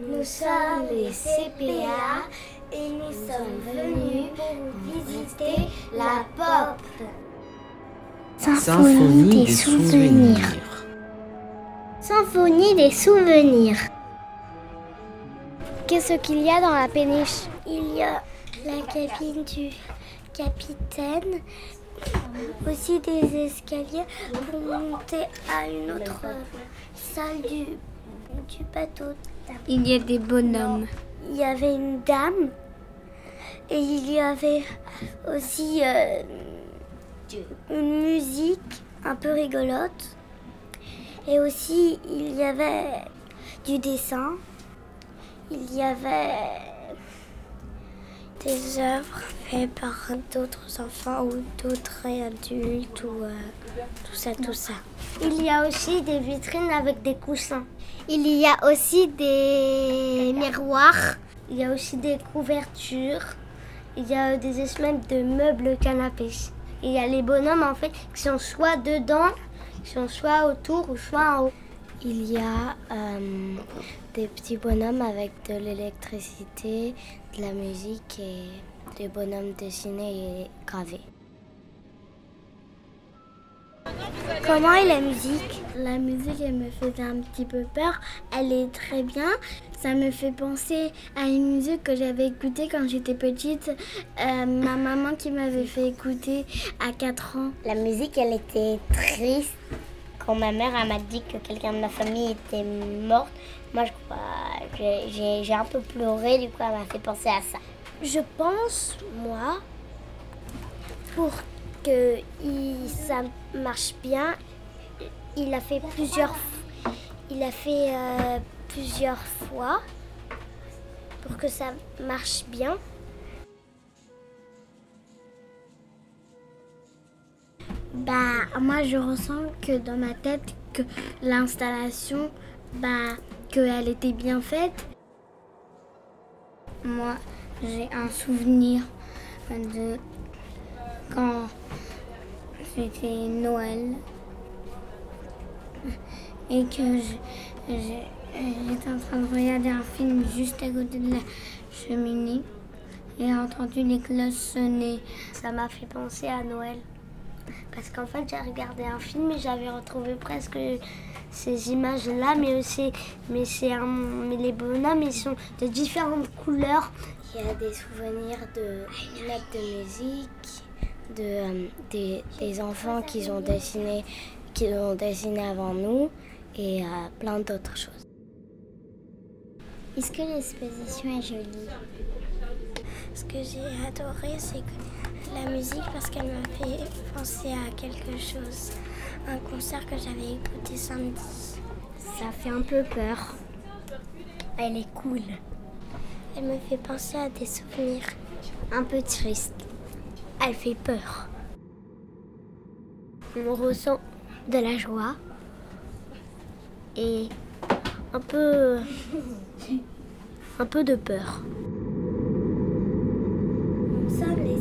Nous sommes les CPA et nous sommes venus pour visiter la pop. Symphonie des souvenirs. Symphonie des souvenirs. Qu'est-ce qu'il y a dans la péniche? Il y a la cabine du capitaine, aussi des escaliers pour monter à une autre salle du, du bateau. Il y a des bonhommes. Il y avait une dame et il y avait aussi euh, une musique un peu rigolote. Et aussi il y avait du dessin. Il y avait des œuvres faites par d'autres enfants ou d'autres adultes ou euh, tout ça, tout ça. Il y a aussi des vitrines avec des coussins. Il y a aussi des miroirs. Il y a aussi des couvertures. Il y a des espèces de meubles canapés. Il y a les bonhommes en fait qui sont soit dedans, qui sont soit autour ou soit en haut. Il y a euh, des petits bonhommes avec de l'électricité, de la musique et des bonhommes dessinés et gravés. Comment est la musique? La musique, elle me faisait un petit peu peur. Elle est très bien. Ça me fait penser à une musique que j'avais écoutée quand j'étais petite. Euh, ma maman qui m'avait fait écouter à 4 ans. La musique, elle était triste. Quand ma mère m'a dit que quelqu'un de ma famille était mort, moi, j'ai un peu pleuré. Du coup, elle m'a fait penser à ça. Je pense, moi, pour que ça marche bien, il a fait plusieurs, il a fait euh, plusieurs fois pour que ça marche bien. Bah moi je ressens que dans ma tête que l'installation bah qu'elle était bien faite. Moi j'ai un souvenir de quand c'était Noël et que j'étais en train de regarder un film juste à côté de la cheminée et entendu les cloches sonner. Ça m'a fait penser à Noël. Parce qu'en fait, j'ai regardé un film et j'avais retrouvé presque ces images-là, mais aussi, mais c'est mais les bonhommes, ils sont de différentes couleurs. Il y a des souvenirs de notes de musique, de, euh, des, enfants qui ont dessiné, qui ont dessiné avant nous et euh, plein d'autres choses. Est-ce que l'exposition est jolie? Ce que j'ai adoré, c'est la musique parce qu'elle m'a fait penser à quelque chose. Un concert que j'avais écouté samedi. Ça fait un peu peur. Elle est cool. Elle me fait penser à des souvenirs. Un peu tristes elle fait peur. On ressent de la joie et un peu un peu de peur. Sunday.